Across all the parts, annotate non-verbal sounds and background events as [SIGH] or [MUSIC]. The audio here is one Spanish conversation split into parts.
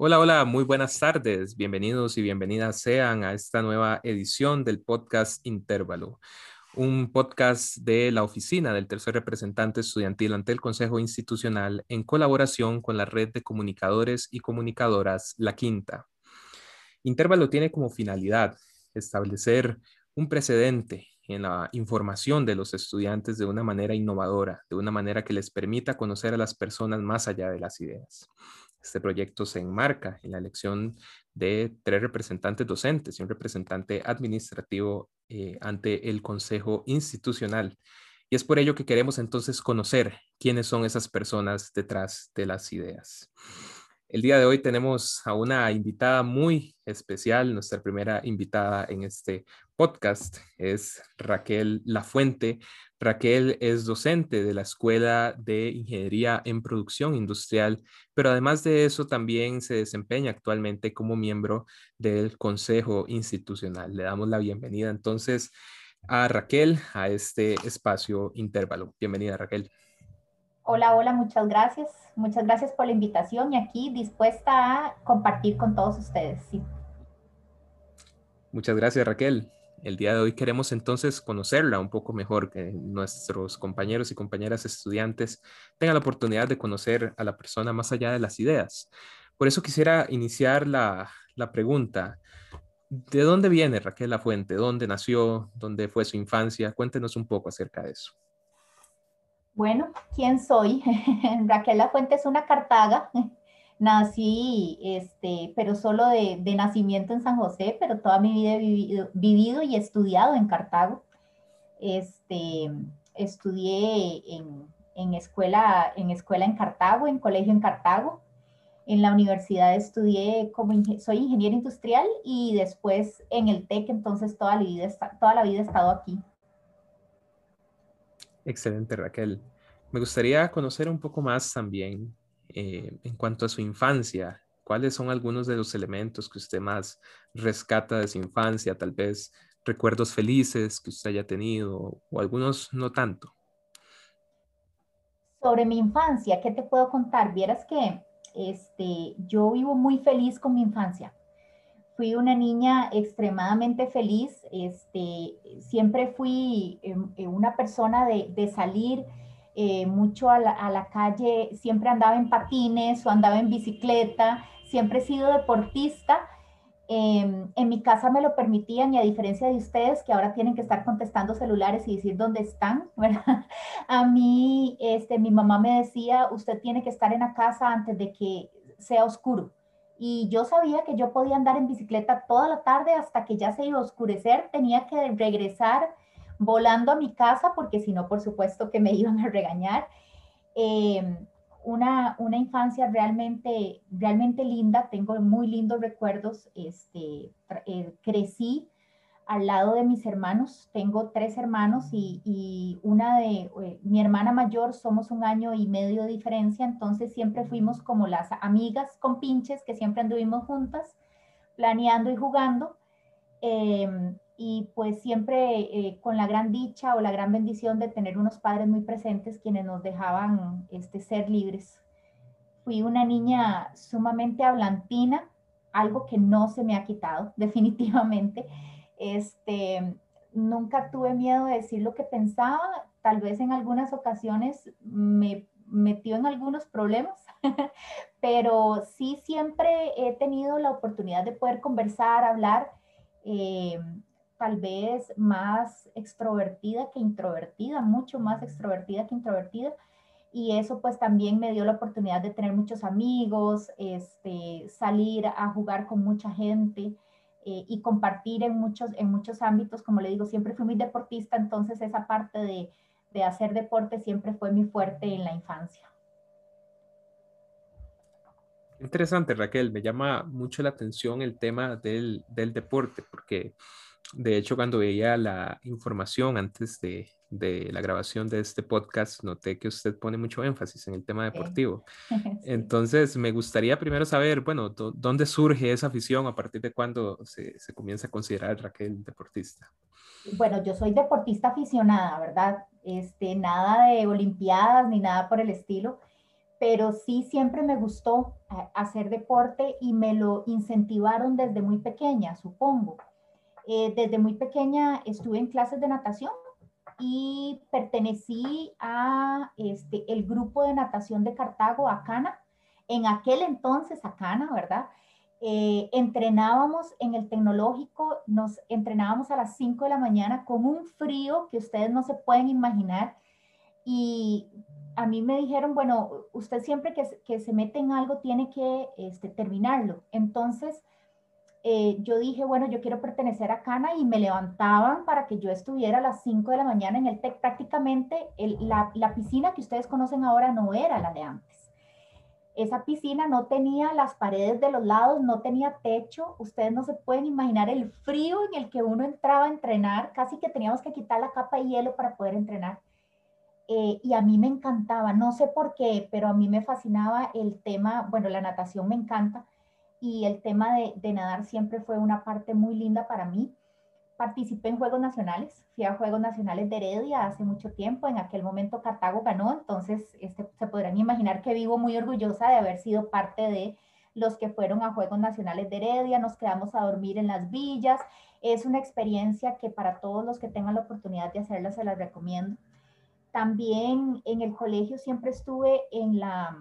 Hola, hola, muy buenas tardes. Bienvenidos y bienvenidas sean a esta nueva edición del podcast Intervalo, un podcast de la oficina del tercer representante estudiantil ante el Consejo Institucional en colaboración con la red de comunicadores y comunicadoras La Quinta. Intervalo tiene como finalidad establecer un precedente en la información de los estudiantes de una manera innovadora, de una manera que les permita conocer a las personas más allá de las ideas. Este proyecto se enmarca en la elección de tres representantes docentes y un representante administrativo eh, ante el Consejo Institucional. Y es por ello que queremos entonces conocer quiénes son esas personas detrás de las ideas. El día de hoy tenemos a una invitada muy especial, nuestra primera invitada en este podcast es Raquel Lafuente. Raquel es docente de la Escuela de Ingeniería en Producción Industrial, pero además de eso también se desempeña actualmente como miembro del Consejo Institucional. Le damos la bienvenida entonces a Raquel a este espacio intervalo. Bienvenida Raquel. Hola, hola, muchas gracias. Muchas gracias por la invitación y aquí dispuesta a compartir con todos ustedes. Muchas gracias, Raquel. El día de hoy queremos entonces conocerla un poco mejor, que nuestros compañeros y compañeras estudiantes tengan la oportunidad de conocer a la persona más allá de las ideas. Por eso quisiera iniciar la, la pregunta. ¿De dónde viene Raquel La Fuente? ¿Dónde nació? ¿Dónde fue su infancia? Cuéntenos un poco acerca de eso. Bueno, ¿quién soy? [LAUGHS] Raquel La Fuente es una cartaga. [LAUGHS] Nací, este, pero solo de, nacimiento en San José, pero toda mi vida he vivido, y estudiado en Cartago. Este, estudié en, escuela, en escuela en Cartago, en colegio en Cartago. En la universidad estudié como soy ingeniero industrial y después en el TEC, entonces toda la vida, toda la vida he estado aquí. Excelente, Raquel. Me gustaría conocer un poco más también eh, en cuanto a su infancia. ¿Cuáles son algunos de los elementos que usted más rescata de su infancia? Tal vez recuerdos felices que usted haya tenido o algunos no tanto. Sobre mi infancia, ¿qué te puedo contar? Vieras que este, yo vivo muy feliz con mi infancia fui una niña extremadamente feliz, este, siempre fui em, eh, una persona de, salir eh, mucho a la, calle, siempre andaba en patines o andaba en bicicleta, siempre he sido deportista. Em, en mi casa me lo permitían y a diferencia de ustedes que ahora tienen que estar contestando celulares y decir dónde están. [LAUGHS] A mí, este, mi mamá me decía, usted tiene que estar en la casa antes de que sea oscuro y yo sabía que yo podía andar en bicicleta toda la tarde hasta que ya se iba a oscurecer, tenía que regresar volando a mi casa porque si no, por supuesto que me [LAUGHS] iban a regañar. Em, una, una, infancia realmente, realmente linda, tengo muy lindos recuerdos, este, eh, crecí al lado de mis hermanos. Tengo tres hermanos y, una de eh, mi hermana mayor, somos un año y medio de diferencia, entonces siempre fuimos como las amigas con pinches que siempre anduvimos juntas, planeando y jugando. Em, y pues siempre eh, con la gran dicha o la gran bendición de tener unos padres muy presentes quienes nos dejaban este, ser libres. Fui una niña sumamente hablantina, algo que no se me ha quitado [LAUGHS] definitivamente. Este, nunca tuve miedo de decir lo que pensaba, tal vez en algunas ocasiones me metió en algunos problemas, [LAUGHS] pero sí siempre he tenido la oportunidad de poder conversar, hablar, eh, tal vez más extrovertida que introvertida, mucho más extrovertida que introvertida. Y eso pues también me dio la oportunidad de tener muchos amigos, este, salir a jugar con mucha gente. Eh, y compartir en muchos, en muchos ámbitos. Como le digo, siempre fui muy deportista, entonces esa parte de, de hacer deporte siempre fue muy fuerte en la infancia. Interesante, Raquel. Me llama mucho la atención el tema del, del deporte, porque de hecho cuando veía la información antes de, de la grabación de este podcast, noté que usted pone mucho énfasis en el tema deportivo. [LAUGHS] Entonces, me gustaría primero saber, bueno, ¿dónde surge esa afición? ¿A partir de cuándo se, se, comienza a considerar Raquel deportista? Bueno, yo soy deportista aficionada, ¿verdad? Este, nada de olimpiadas ni nada por el estilo, pero sí siempre me gustó eh, hacer deporte y me lo incentivaron desde muy pequeña, supongo. Eh, desde muy pequeña estuve en clases de natación y pertenecí a este, el grupo de natación de Cartago, Acana. En aquel entonces, Acana, ¿verdad? Eh, entrenábamos en el tecnológico, nos entrenábamos a las 5 de la mañana con un frío que ustedes no se pueden imaginar. Y a mí me dijeron, bueno, usted siempre que, se mete en algo tiene que este, terminarlo. Entonces, eh, yo dije, bueno, yo quiero pertenecer a Cana y me levantaban para que yo estuviera a las 5 de la mañana en el TEC. Prácticamente la, la piscina que ustedes conocen ahora no era la de antes. Esa piscina no tenía las paredes de los lados, no tenía techo. Ustedes no se pueden imaginar el frío en el que uno entraba a entrenar. Casi que teníamos que quitar la capa de hielo para poder entrenar. Eh, y a mí me encantaba, no sé por qué, pero a mí me fascinaba el tema, bueno, la natación me encanta y el tema de, de nadar siempre fue una parte muy linda para mí. Participé en Juegos Nacionales, fui a Juegos Nacionales de Heredia hace mucho tiempo, en aquel momento Cartago ganó, entonces este, se podrán imaginar que vivo muy orgullosa de haber sido parte de los que fueron a Juegos Nacionales de Heredia, nos quedamos a dormir en las villas, es una experiencia que para todos los que tengan la oportunidad de hacerla se las recomiendo. También en el colegio siempre estuve en, la,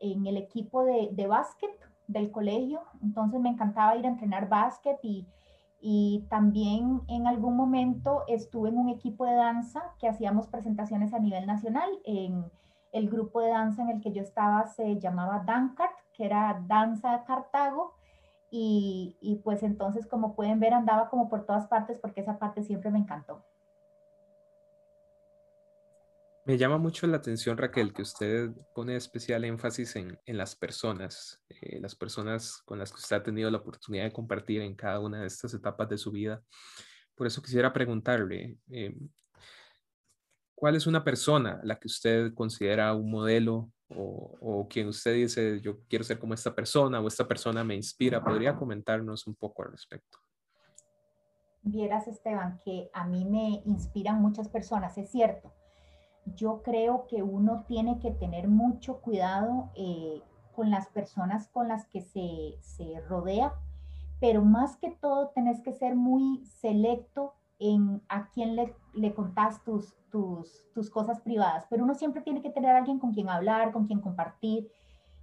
en el equipo de, de básquet del colegio, entonces me encantaba ir a entrenar básquet y, y también en algún momento estuve en un equipo de danza que hacíamos presentaciones a nivel nacional. En el grupo de danza en el que yo estaba se llamaba Dancart, que era Danza Cartago. Y, y pues entonces, como pueden ver, andaba como por todas partes porque esa parte siempre me encantó. Me llama mucho la atención, Raquel, que usted pone especial énfasis en, las personas, eh, las personas con las que usted ha tenido la oportunidad de compartir en cada una de estas etapas de su vida. Por eso quisiera preguntarle, eh, ¿cuál es una persona la que usted considera un modelo o, o, quien usted dice, yo quiero ser como esta persona o esta persona me inspira? ¿Podría comentarnos un poco al respecto? Vieras, Esteban, que a mí me inspiran muchas personas, es cierto yo creo que uno tiene que tener mucho cuidado eh, con las personas con las que se, se, rodea, pero más que todo tenés que ser muy selecto en a quién le, le contás tus, tus, tus, cosas privadas, pero uno siempre tiene que tener alguien con quien hablar, con quien compartir.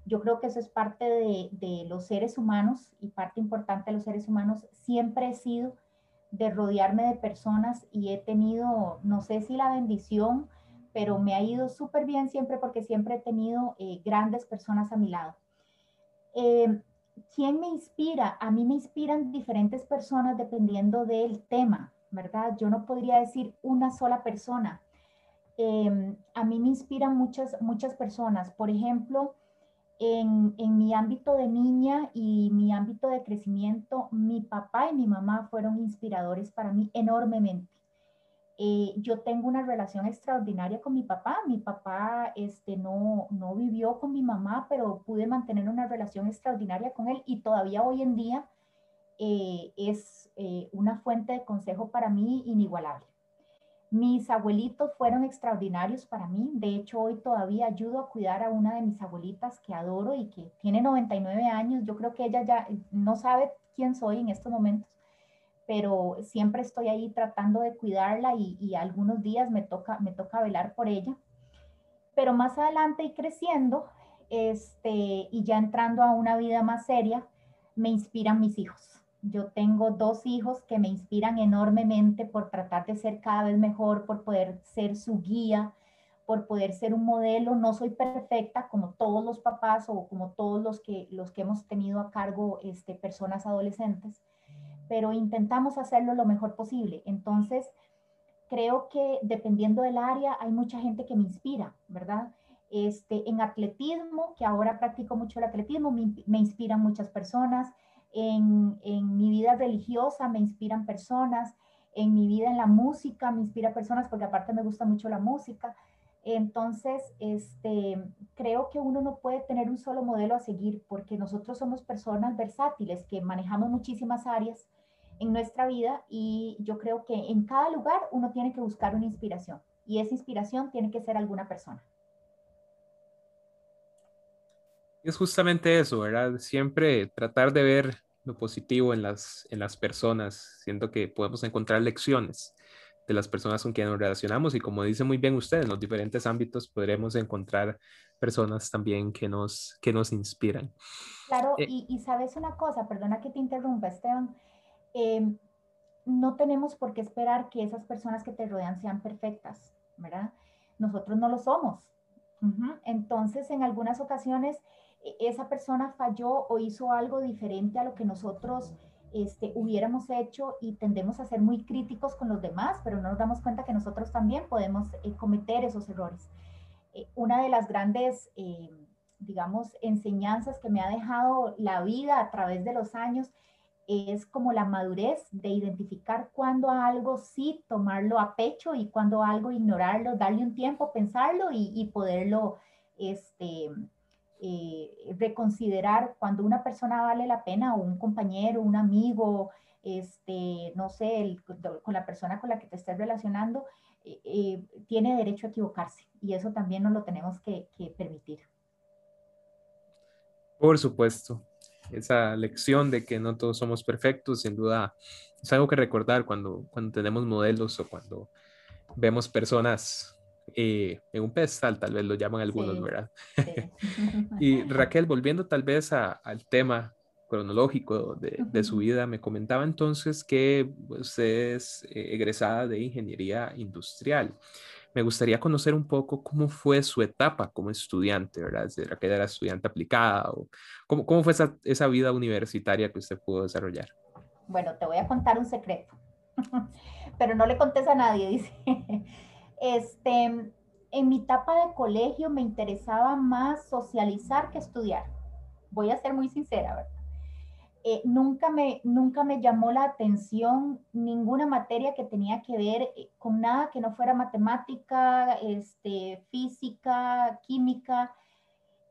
Yo creo que eso es parte de, de los seres humanos y parte importante de los seres humanos. Siempre he sido de rodearme de personas y he tenido, no sé si la bendición, pero me ha ido súper bien siempre porque siempre he tenido eh, grandes personas a mi lado. Eh, ¿Quién me inspira? A mí me inspiran diferentes personas dependiendo del tema, ¿verdad? Yo no podría decir una sola persona. Em, a mí me inspiran muchas, muchas personas. Por ejemplo, en, en, mi ámbito de niña y mi ámbito de crecimiento, mi papá y mi mamá fueron inspiradores para mí enormemente. Eh, yo tengo una relación extraordinaria con mi papá. Mi papá este, no, no vivió con mi mamá, pero pude mantener una relación extraordinaria con él y todavía hoy en día eh, es eh, una fuente de consejo para mí inigualable. Mis abuelitos fueron extraordinarios para mí. De hecho, hoy todavía ayudo a cuidar a una de mis abuelitas que adoro y que tiene 99 años. Yo creo que ella ya no sabe quién soy en estos momentos pero siempre estoy ahí tratando de cuidarla y, algunos días me toca, me toca velar por ella. Pero más adelante y creciendo, este, y ya entrando a una vida más seria, me inspiran mis hijos. Yo tengo dos hijos que me inspiran enormemente por tratar de ser cada vez mejor, por poder ser su guía, por poder ser un modelo. No soy perfecta como todos los papás o como todos los que, los que hemos tenido a cargo este, personas adolescentes, pero intentamos hacerlo lo mejor posible. Entonces, creo que dependiendo del área, hay mucha gente que me inspira, ¿verdad? Este, en atletismo, que ahora practico mucho el atletismo, me, inspiran muchas personas. En, en, mi vida religiosa me inspiran personas. En mi vida en la música me inspira personas porque aparte me gusta mucho la música. Entonces, este, creo que uno no puede tener un solo modelo a seguir porque nosotros somos personas versátiles que manejamos muchísimas áreas en nuestra vida y yo creo que en cada lugar uno tiene que buscar una inspiración y esa inspiración tiene que ser alguna persona. Es justamente eso, ¿verdad? Siempre tratar de ver lo positivo en las, en las personas. Siento que podemos encontrar lecciones de las personas con quienes nos relacionamos y como dice muy bien usted, en los diferentes ámbitos podremos encontrar personas también que nos, que nos inspiran. Claro, eh, y, sabes una cosa, perdona que te interrumpa, Esteban, em, no tenemos por qué esperar que esas personas que te rodean sean perfectas, ¿verdad? Nosotros no lo somos. Entonces, en algunas ocasiones, e, esa persona falló o hizo algo diferente a lo que nosotros este, hubiéramos hecho y tendemos a ser muy críticos con los demás, pero no nos damos cuenta que nosotros también podemos eh, cometer esos errores. Eh, una de las grandes, eh, digamos, enseñanzas que me ha dejado la vida a través de los años es como la madurez de identificar cuándo algo sí tomarlo a pecho y cuándo algo ignorarlo, darle un tiempo, pensarlo y, poderlo este, eh, reconsiderar cuando una persona vale la pena o un compañero, un amigo, este, no sé, con la persona con la que te estés relacionando, eh, eh, tiene derecho a equivocarse y eso también nos lo tenemos que, permitir. Por supuesto, esa lección de que no todos somos perfectos, sin duda, es algo que recordar cuando, cuando tenemos modelos o cuando vemos personas eh, en un pedestal, tal vez lo llaman algunos, ¿verdad? [LAUGHS] y Raquel, volviendo tal vez al tema cronológico de, su vida, me comentaba entonces que usted es eh, egresada de ingeniería industrial. Me gustaría conocer un poco cómo fue su etapa como estudiante, ¿verdad? Si Raquel era estudiante aplicada o cómo, cómo fue esa, esa vida universitaria que usted pudo desarrollar. Bueno, te voy a contar un secreto, [LAUGHS] pero no le contes a nadie, [LAUGHS] dice. Este, en mi etapa de colegio me interesaba más socializar que estudiar. Voy a ser muy sincera, ¿verdad? Eh, nunca, me, nunca me llamó la atención ninguna materia que tenía que ver eh, con nada que no fuera matemática, este, física, química.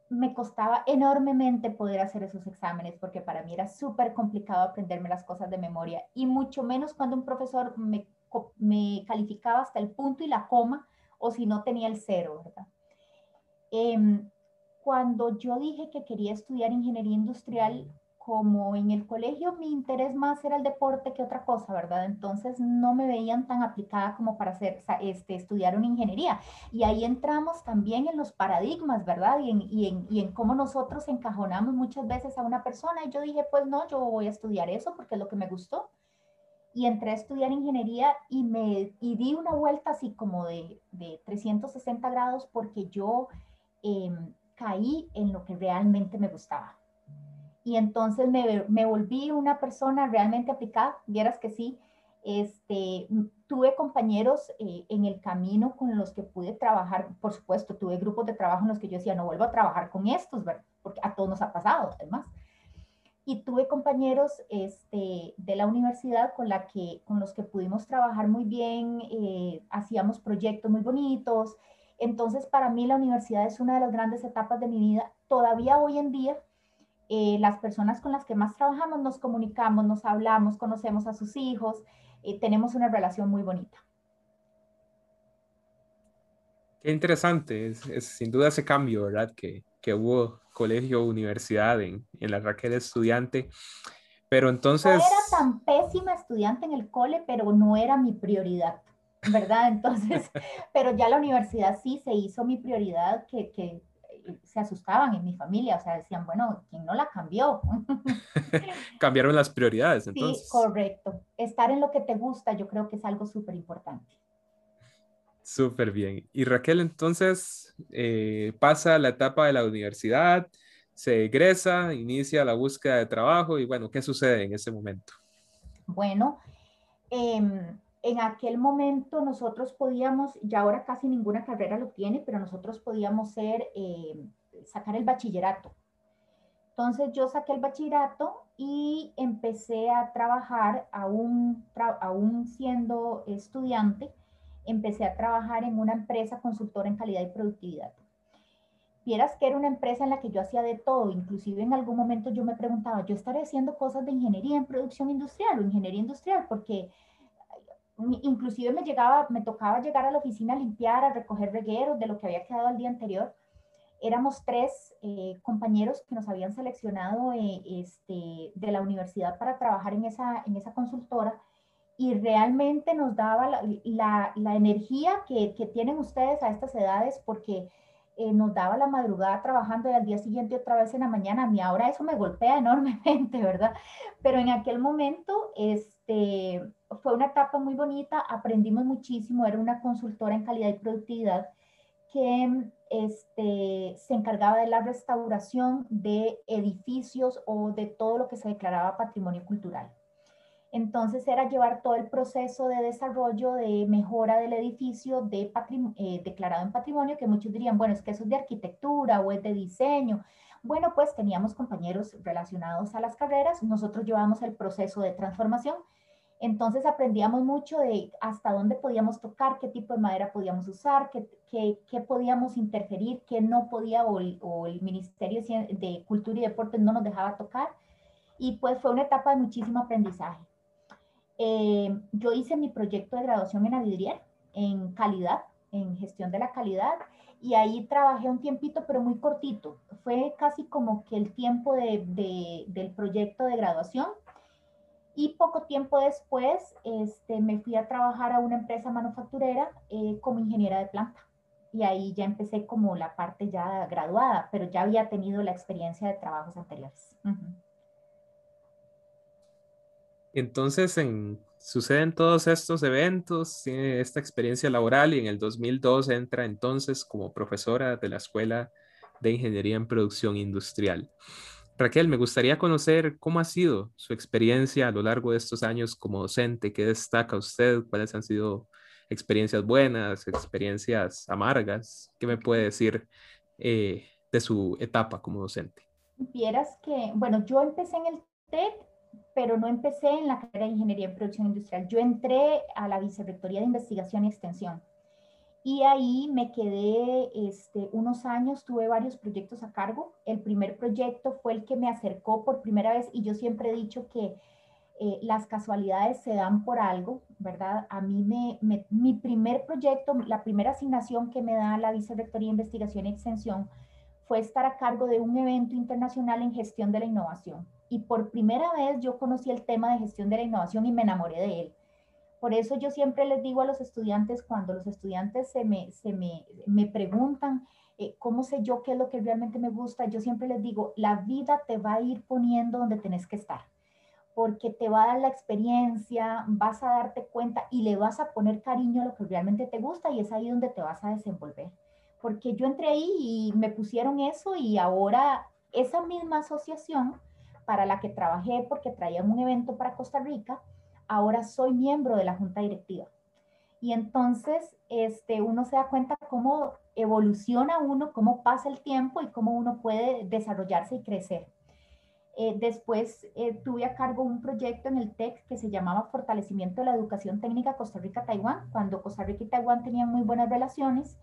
Me costaba enormemente poder hacer esos exámenes porque para mí era súper complicado aprenderme las cosas de memoria y mucho menos cuando un profesor me me calificaba hasta el punto y la coma, o si no tenía el cero, ¿verdad? Em, cuando yo dije que quería estudiar ingeniería industrial, como en el colegio mi interés más era el deporte que otra cosa, ¿verdad? Entonces no me veían tan aplicada como para hacer, este, estudiar una ingeniería. Y ahí entramos también en los paradigmas, ¿verdad? Y en, y en, y en cómo nosotros encajonamos muchas veces a una persona. Y yo dije, pues no, yo voy a estudiar eso porque es lo que me gustó y entré a estudiar ingeniería y me y di una vuelta así como de, de 360 grados porque yo em, caí en lo que realmente me gustaba. Y entonces me, me, volví una persona realmente aplicada, vieras que sí. Este, tuve compañeros eh, en el camino con los que pude trabajar, por supuesto, tuve grupos de trabajo en los que yo decía, no vuelvo a trabajar con estos, ¿verdad? Porque a todos nos ha pasado, además y tuve compañeros este, de la universidad con, la que, con los que pudimos trabajar muy bien, eh, hacíamos proyectos muy bonitos. Entonces, para mí la universidad es una de las grandes etapas de mi vida. Todavía hoy en día, eh, las personas con las que más trabajamos nos comunicamos, nos hablamos, conocemos a sus hijos, eh, tenemos una relación muy bonita. Qué interesante, es, sin duda ese cambio, ¿verdad? Que, que hubo colegio, universidad, en, en la Raquel estudiante. Pero entonces... No era tan pésima estudiante en el cole, pero no era mi prioridad, ¿verdad? [LAUGHS] Entonces, pero ya la universidad sí se hizo mi prioridad, que, que se asustaban en mi familia, o sea, decían, bueno, ¿quién no la cambió? [LAUGHS] Cambiaron las prioridades, entonces. Sí, correcto. Estar en lo que te gusta, yo creo que es algo súper importante. Súper bien. Y Raquel, entonces eh, pasa la etapa de la universidad, se egresa, inicia la búsqueda de trabajo y bueno, ¿qué sucede en ese momento? Bueno, em, en aquel momento nosotros podíamos, ya ahora casi ninguna carrera lo tiene, pero nosotros podíamos ser, em, sacar el bachillerato. Entonces yo saqué el bachillerato y empecé a trabajar aún, aún siendo estudiante empecé a trabajar en una empresa consultora en calidad y productividad. Vieras que era una empresa en la que yo hacía de todo, inclusive en algún momento yo me preguntaba, yo estaré haciendo cosas de ingeniería en producción industrial o ingeniería industrial, porque inclusive me llegaba, me tocaba llegar a la oficina a limpiar, a recoger regueros de lo que había quedado el día anterior. éramos tres eh, compañeros que nos habían seleccionado eh, este, de la universidad para trabajar en esa, en esa consultora y realmente nos daba la, la, energía que, que, tienen ustedes a estas edades porque eh, nos daba la madrugada trabajando y al día siguiente otra vez en la mañana. A mí ahora eso me golpea [LAUGHS] enormemente, ¿verdad? Pero en aquel momento este, fue una etapa muy bonita, aprendimos muchísimo, era una consultora en calidad y productividad que este, se encargaba de la restauración de edificios o de todo lo que se declaraba patrimonio cultural. Entonces era llevar todo el proceso de desarrollo, de mejora del edificio de eh, declarado en patrimonio, que muchos dirían, bueno, es que eso es de arquitectura o es de diseño. Bueno, pues teníamos compañeros relacionados a las carreras, nosotros llevamos el proceso de transformación entonces aprendíamos mucho de hasta dónde podíamos tocar, qué tipo de madera podíamos usar, qué, qué, podíamos interferir, qué no podía o el, Ministerio de Cultura y Deportes no nos dejaba tocar. Y pues fue una etapa de muchísimo aprendizaje. Eh, yo hice mi proyecto de graduación en Avidrier, en calidad, en gestión de la calidad, y ahí trabajé un tiempito, pero muy cortito. Fue casi como que el tiempo de, del proyecto de graduación y poco tiempo después este, me fui a trabajar a una empresa manufacturera eh, como ingeniera de planta. Y ahí ya empecé como la parte ya graduada, pero ya había tenido la experiencia de trabajos anteriores. Entonces, en, suceden todos estos eventos, tiene esta experiencia laboral y en el 2002 entra entonces como profesora de la Escuela de Ingeniería en Producción Industrial. Raquel, me gustaría conocer cómo ha sido su experiencia a lo largo de estos años como docente. ¿Qué destaca usted? ¿Cuáles han sido experiencias buenas, experiencias amargas? ¿Qué me puede decir eh, de su etapa como docente? Vieras que, bueno, yo empecé en el TEC, pero no empecé en la carrera de Ingeniería en Producción Industrial. Yo entré a la Vicerrectoría de Investigación y Extensión. Y ahí me quedé este, unos años, tuve varios proyectos a cargo. El primer proyecto fue el que me acercó por primera vez y yo siempre he dicho que eh, las casualidades se dan por algo, ¿verdad? A mí me, mi primer proyecto, la primera asignación que me da la Vicerrectoría de Investigación y Extensión fue estar a cargo de un evento internacional en gestión de la innovación. Y por primera vez yo conocí el tema de gestión de la innovación y me enamoré de él por eso yo siempre les digo a los estudiantes, cuando los estudiantes se me, se me, me preguntan, eh, ¿cómo sé yo qué es lo que realmente me gusta? Yo siempre les digo, la vida te va a ir poniendo donde tenés que estar, porque te va a dar la experiencia, vas a darte cuenta y le vas a poner cariño a lo que realmente te gusta y es ahí donde te vas a desenvolver. Porque yo entré ahí y me pusieron eso y ahora esa misma asociación para la que trabajé porque traían un evento para Costa Rica, ahora soy miembro de la junta directiva. Y entonces este, uno se da cuenta cómo evoluciona uno, cómo pasa el tiempo y cómo uno puede desarrollarse y crecer. Eh, después eh, tuve a cargo un proyecto en el TEC que se llamaba Fortalecimiento de la Educación Técnica Costa Rica-Taiwán, cuando Costa Rica y Taiwán tenían muy buenas relaciones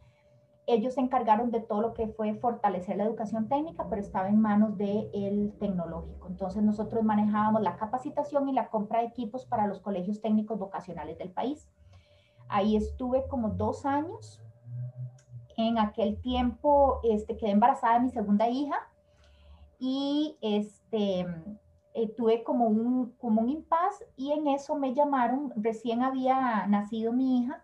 ellos se encargaron de todo lo que fue fortalecer la educación técnica, pero estaba en manos del tecnológico. Entonces nosotros manejábamos la capacitación y la compra de equipos para los colegios técnicos vocacionales del país. Ahí estuve como dos años. En aquel tiempo este, quedé embarazada de mi segunda hija y este, eh, tuve como un, como un impas y en eso me llamaron, recién había nacido mi hija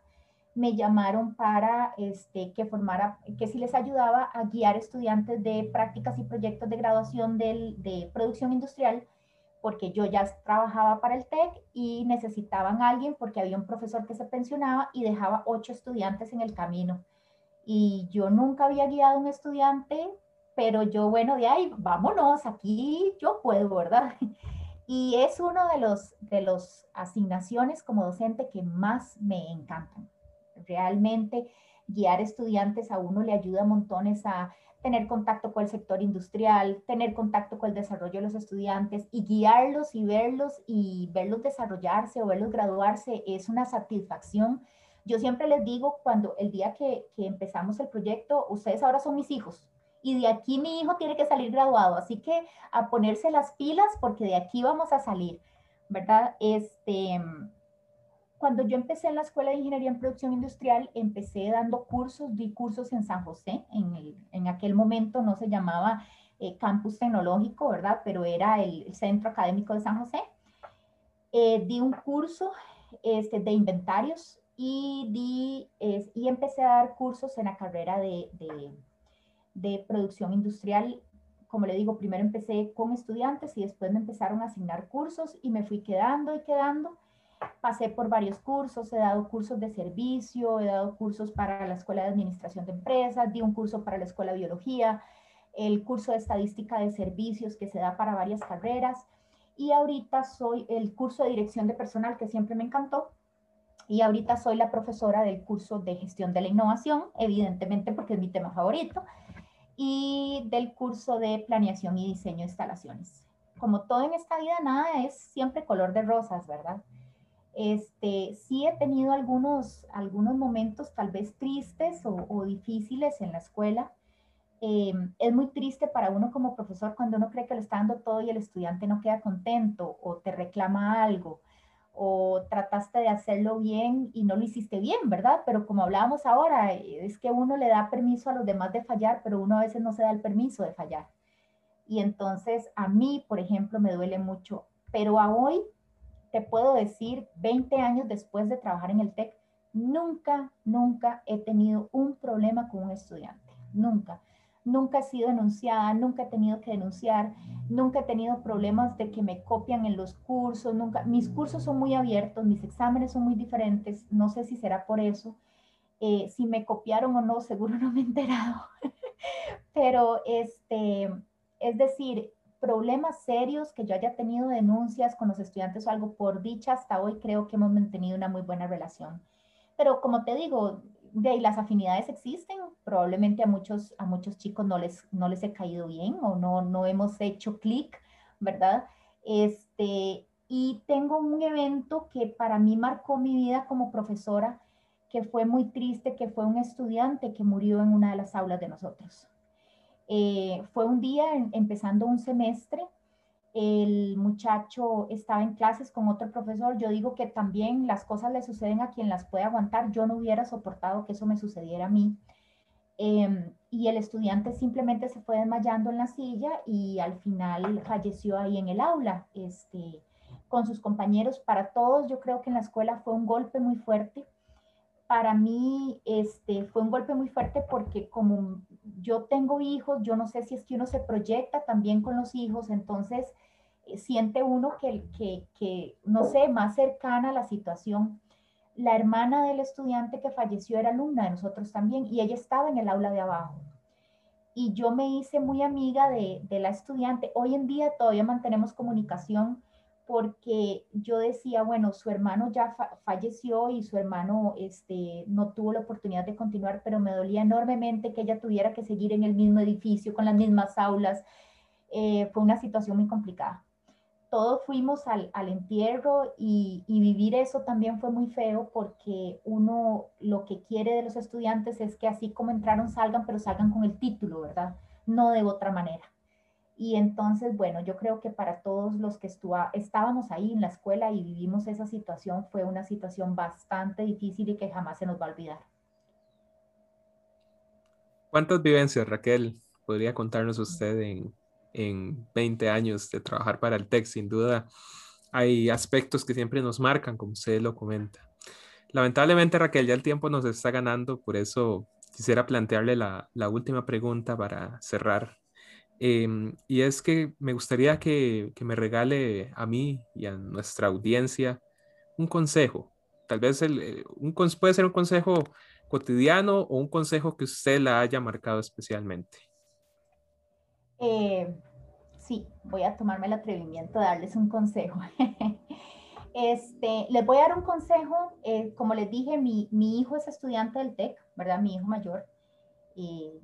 me llamaron para este, que formara, que si les ayudaba a guiar estudiantes de prácticas y proyectos de graduación de producción industrial, porque yo ya trabajaba para el TEC y necesitaban a alguien porque había un profesor que se pensionaba y dejaba ocho estudiantes en el camino. Y yo nunca había guiado a un estudiante, pero yo, bueno, de ahí, vámonos, aquí yo puedo, ¿verdad? [LAUGHS] Y es uno de los, de los asignaciones como docente que más me encantan realmente guiar estudiantes a uno le ayuda montones a tener contacto con el sector industrial, tener contacto con el desarrollo de los estudiantes y guiarlos y verlos y verlos desarrollarse o verlos graduarse es una satisfacción. Yo siempre les digo cuando el día que, que empezamos el proyecto, ustedes ahora son mis hijos y de aquí mi hijo tiene que salir graduado, así que a ponerse las pilas porque de aquí vamos a salir, ¿verdad? Este, cuando yo empecé en la Escuela de Ingeniería en Producción Industrial, empecé dando cursos, di cursos en San José, en, en aquel momento no se llamaba eh, Campus Tecnológico, ¿verdad? Pero era el, Centro Académico de San José. Eh, di un curso este, de inventarios y, di, y empecé a dar cursos en la carrera de, de, de producción industrial como le digo, primero empecé con estudiantes y después me empezaron a asignar cursos y me fui quedando y quedando pasé por varios cursos, he dado cursos de servicio, he dado cursos para la Escuela de Administración de Empresas, di un curso para la Escuela de Biología, el curso de Estadística de Servicios que se da para varias carreras y ahorita soy el curso de Dirección de Personal que siempre me encantó y ahorita soy la profesora del curso de Gestión de la Innovación, evidentemente porque es mi tema favorito, y del curso de Planeación y Diseño de Instalaciones. Como todo en esta vida, nada es siempre color de rosas, ¿verdad? Este, sí he tenido algunos, algunos momentos tal vez tristes o, difíciles en la escuela. Eh, es muy triste para uno como profesor cuando uno cree que le está dando todo y el estudiante no queda contento o te reclama algo o trataste de hacerlo bien y no lo hiciste bien, ¿verdad? Pero como hablábamos ahora, es que uno le da permiso a los demás de fallar, pero uno a veces no se da el permiso de fallar. Y entonces a mí, por ejemplo, me duele mucho, pero a hoy te puedo decir, 20 años después de trabajar en el TEC, nunca, nunca he tenido un problema con un estudiante, nunca. Nunca he sido denunciada, nunca he tenido que denunciar, nunca he tenido problemas de que me copian en los cursos, nunca. Mis cursos son muy abiertos, mis exámenes son muy diferentes, no sé si será por eso. Eh, si me copiaron o no, [LAUGHS] seguro no me he enterado. [LAUGHS] Pero este, es decir, problemas serios que yo haya tenido denuncias con los estudiantes o algo, por dicha hasta hoy creo que hemos mantenido una muy buena relación. Pero como te digo, de ahí las afinidades existen, probablemente a muchos, a muchos chicos no les, no les he caído bien o no, no hemos hecho clic, ¿verdad? Este, y tengo un evento que para mí marcó mi vida como profesora, que fue muy triste, que fue un estudiante que murió en una de las aulas de nosotros. Eh, fue un día empezando un semestre, el muchacho estaba en clases con otro profesor. Yo digo que también las cosas le suceden a quien las puede aguantar. Yo no hubiera soportado que eso me sucediera a mí. Em, y el estudiante simplemente se fue desmayando en la silla y al final falleció ahí en el aula, este, con sus compañeros. Para todos, yo creo que en la escuela fue un golpe muy fuerte. Para mí, este, fue un golpe muy fuerte porque como yo tengo hijos, yo no sé si es que uno se proyecta también con los hijos, entonces eh, siente uno que, que, que, no sé, más cercana a la situación. La hermana del estudiante que falleció era alumna de nosotros también y ella estaba en el aula de abajo. Y yo me hice muy amiga de, de la estudiante. Hoy en día todavía mantenemos comunicación porque yo decía, bueno, su hermano ya falleció y su hermano este, no tuvo la oportunidad de continuar, pero me dolía enormemente que ella tuviera que seguir en el mismo edificio, con las mismas aulas. Eh, fue una situación muy complicada. Todos fuimos al, al entierro y, y, vivir eso también fue muy feo porque uno lo que quiere de los estudiantes es que así como entraron salgan, pero salgan con el título, ¿verdad? No de otra manera. Y entonces, bueno, yo creo que para todos los que estábamos ahí en la escuela y vivimos esa situación, fue una situación bastante difícil y que jamás se nos va a olvidar. ¿Cuántas vivencias, Raquel, podría contarnos usted en, en 20 años de trabajar para el TEC? Sin duda, hay aspectos que siempre nos marcan, como usted lo comenta. Lamentablemente, Raquel, ya el tiempo nos está ganando, por eso quisiera plantearle la, la última pregunta para cerrar Em, y es que me gustaría que, me regale a mí y a nuestra audiencia un consejo. Tal vez el, eh, un, puede ser un consejo cotidiano o un consejo que usted la haya marcado especialmente. Eh, sí, voy a tomarme el atrevimiento de darles un consejo. [LAUGHS] este, les voy a dar un consejo. Eh, como les dije, mi, mi, hijo es estudiante del TEC, ¿verdad? Mi hijo mayor. Y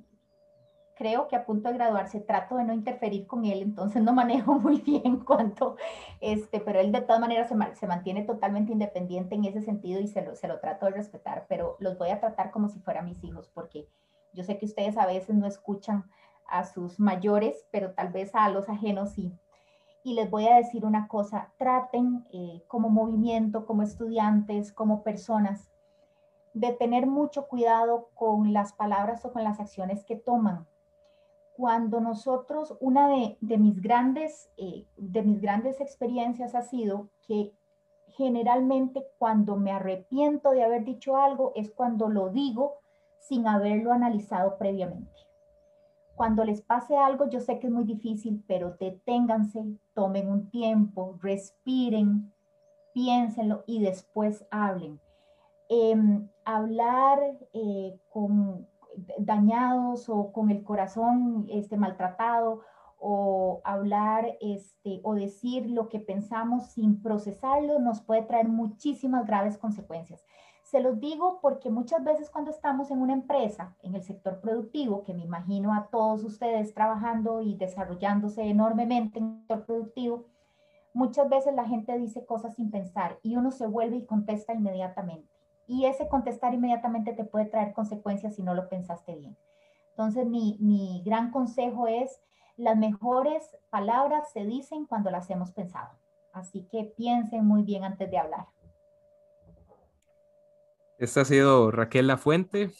creo que a punto de graduarse trato de no interferir con él, entonces no manejo [LAUGHS] muy bien cuánto, este, pero él de todas maneras se, se, mantiene totalmente independiente en ese sentido y se lo, se lo trato de respetar, pero los voy a tratar como si fueran mis hijos, porque yo sé que ustedes a veces no escuchan a sus mayores, pero tal vez a los ajenos sí. y les voy a decir una cosa, traten eh, como movimiento, como estudiantes, como personas, de tener mucho cuidado con las palabras o con las acciones que toman. Cuando nosotros, una de, mis, grandes, eh, de mis grandes experiencias ha sido que generalmente cuando me arrepiento de haber dicho algo es cuando lo digo sin haberlo analizado previamente. Cuando les pase algo, yo sé que es muy difícil, pero deténganse, tomen un tiempo, respiren, piénsenlo y después hablen. Em, hablar eh, con dañados o con el corazón este, maltratado o hablar este, o decir lo que pensamos sin procesarlo nos puede traer muchísimas graves consecuencias. Se los digo porque muchas veces cuando estamos en una empresa, en el sector productivo, que me imagino a todos ustedes trabajando y desarrollándose enormemente en el sector productivo, muchas veces la gente dice cosas sin pensar y uno se vuelve y contesta inmediatamente. Y ese contestar inmediatamente te puede traer consecuencias si no lo pensaste bien. Entonces, mi, mi gran consejo es, las mejores palabras se dicen cuando las hemos pensado. Así que piensen muy bien antes de hablar. Esta ha sido Raquel Lafuente,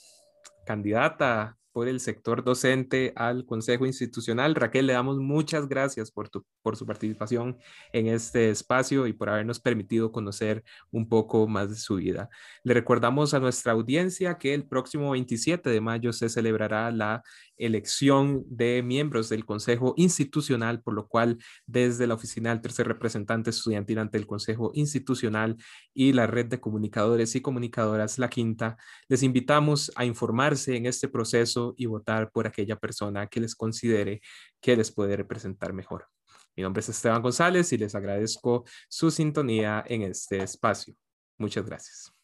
candidata por el sector docente al Consejo Institucional. Raquel, le damos muchas gracias por, tu, por su participación en este espacio y por habernos permitido conocer un poco más de su vida. Le recordamos a nuestra audiencia que el próximo 27 de mayo se celebrará la elección de miembros del Consejo Institucional, por lo cual desde la Oficina del Tercer Representante Estudiantil ante el Consejo Institucional y la Red de Comunicadores y Comunicadoras La Quinta, les invitamos a informarse en este proceso y votar por aquella persona que les considere que les puede representar mejor. Mi nombre es Esteban González y les agradezco su sintonía en este espacio. Muchas gracias.